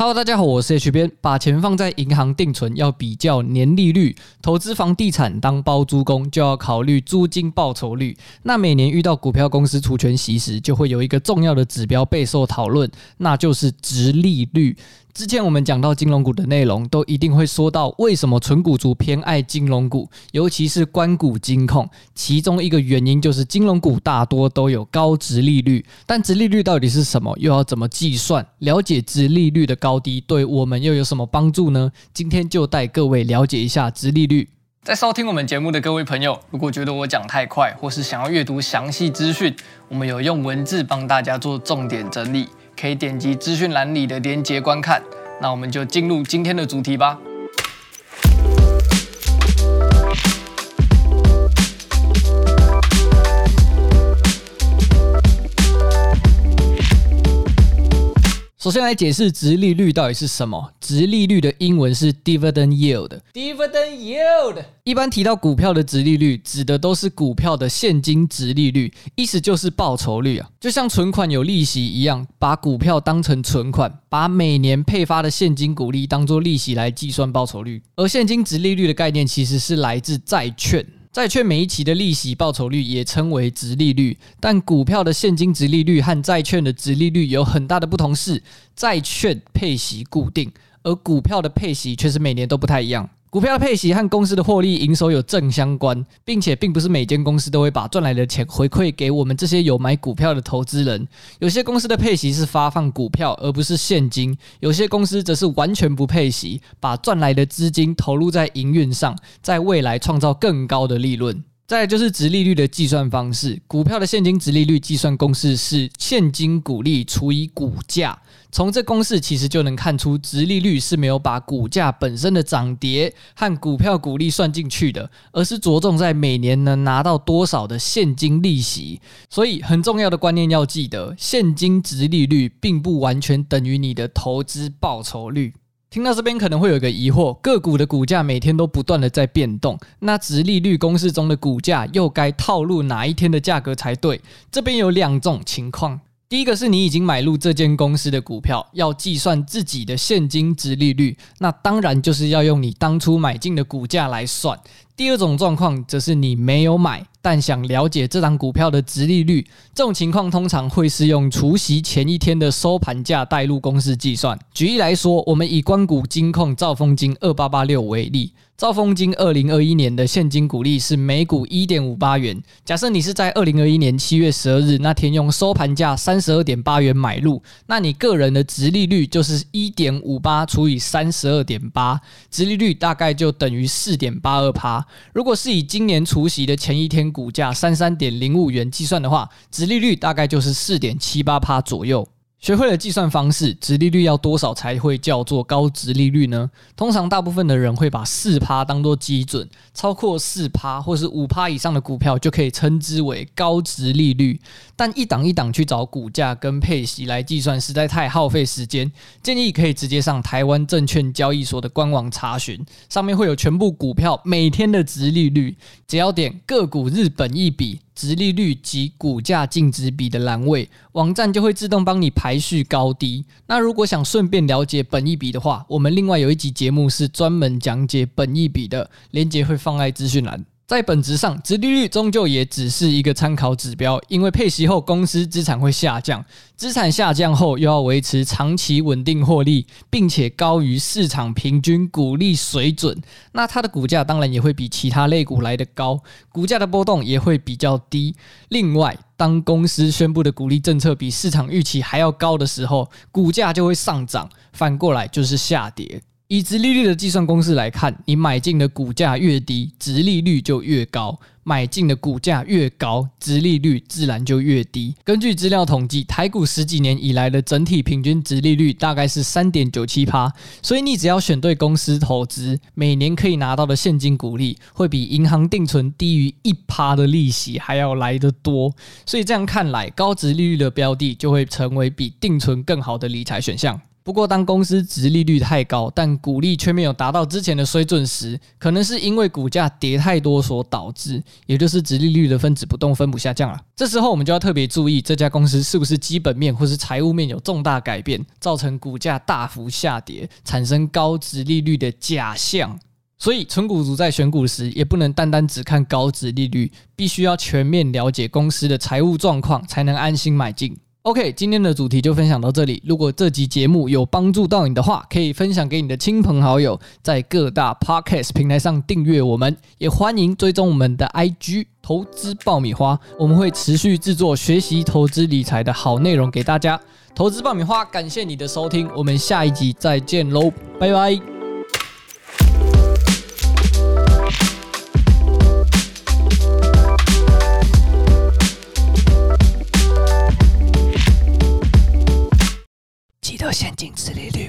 Hello，大家好，我是 H 边。把钱放在银行定存要比较年利率，投资房地产当包租公就要考虑租金报酬率。那每年遇到股票公司除权息时，就会有一个重要的指标备受讨论，那就是值利率。之前我们讲到金融股的内容，都一定会说到为什么存股族偏爱金融股，尤其是关股金控。其中一个原因就是金融股大多都有高殖利率，但殖利率到底是什么？又要怎么计算？了解殖利率的高低，对我们又有什么帮助呢？今天就带各位了解一下殖利率。在收听我们节目的各位朋友，如果觉得我讲太快，或是想要阅读详细资讯，我们有用文字帮大家做重点整理。可以点击资讯栏里的连接观看。那我们就进入今天的主题吧。首先来解释殖利率到底是什么？殖利率的英文是 dividend yield。dividend yield 一般提到股票的殖利率，指的都是股票的现金殖利率，意思就是报酬率啊，就像存款有利息一样，把股票当成存款，把每年配发的现金股利当做利息来计算报酬率。而现金殖利率的概念其实是来自债券。债券每一期的利息报酬率也称为值利率，但股票的现金值利率和债券的值利率有很大的不同，是债券配息固定，而股票的配息却是每年都不太一样。股票的配息和公司的获利营收有正相关，并且并不是每间公司都会把赚来的钱回馈给我们这些有买股票的投资人。有些公司的配息是发放股票而不是现金，有些公司则是完全不配息，把赚来的资金投入在营运上，在未来创造更高的利润。再就是殖利率的计算方式，股票的现金殖利率计算公式是现金股利除以股价。从这公式其实就能看出，殖利率是没有把股价本身的涨跌和股票股利算进去的，而是着重在每年能拿到多少的现金利息。所以很重要的观念要记得，现金殖利率并不完全等于你的投资报酬率。听到这边可能会有一个疑惑：个股的股价每天都不断的在变动，那殖利率公式中的股价又该套入哪一天的价格才对？这边有两种情况。第一个是你已经买入这间公司的股票，要计算自己的现金殖利率，那当然就是要用你当初买进的股价来算。第二种状况则是你没有买，但想了解这档股票的殖利率，这种情况通常会是用除夕前一天的收盘价带入公式计算。举例来说，我们以光谷金控兆丰金二八八六为例。兆丰金二零二一年的现金股利是每股一点五八元。假设你是在二零二一年七月十二日那天用收盘价三十二点八元买入，那你个人的殖利率就是一点五八除以三十二点八，殖利率大概就等于四点八二趴。如果是以今年除夕的前一天股价三三点零五元计算的话，殖利率大概就是四点七八趴左右。学会了计算方式，殖利率要多少才会叫做高殖利率呢？通常大部分的人会把四趴当做基准，超过四趴或是五趴以上的股票就可以称之为高殖利率。但一档一档去找股价跟配息来计算，实在太耗费时间。建议可以直接上台湾证券交易所的官网查询，上面会有全部股票每天的殖利率，只要点个股日本一笔。殖利率及股价净值比的栏位，网站就会自动帮你排序高低。那如果想顺便了解本益比的话，我们另外有一集节目是专门讲解本益比的，连接会放在资讯栏。在本质上，殖利率终究也只是一个参考指标，因为配息后公司资产会下降，资产下降后又要维持长期稳定获利，并且高于市场平均股利水准，那它的股价当然也会比其他类股来得高，股价的波动也会比较低。另外，当公司宣布的股利政策比市场预期还要高的时候，股价就会上涨，反过来就是下跌。以殖利率的计算公式来看，你买进的股价越低，殖利率就越高；买进的股价越高，殖利率自然就越低。根据资料统计，台股十几年以来的整体平均殖利率大概是三点九七趴，所以你只要选对公司投资，每年可以拿到的现金股利会比银行定存低于一趴的利息还要来得多。所以这样看来，高殖利率的标的就会成为比定存更好的理财选项。不过，当公司殖利率太高，但股利却没有达到之前的水准时，可能是因为股价跌太多所导致，也就是殖利率的分子不动分母下降了。这时候，我们就要特别注意这家公司是不是基本面或是财务面有重大改变，造成股价大幅下跌，产生高殖利率的假象。所以，存股族在选股时，也不能单单只看高殖利率，必须要全面了解公司的财务状况，才能安心买进。OK，今天的主题就分享到这里。如果这集节目有帮助到你的话，可以分享给你的亲朋好友，在各大 Podcast 平台上订阅我们，也欢迎追踪我们的 IG 投资爆米花。我们会持续制作学习投资理财的好内容给大家。投资爆米花，感谢你的收听，我们下一集再见喽，拜拜。paintings today,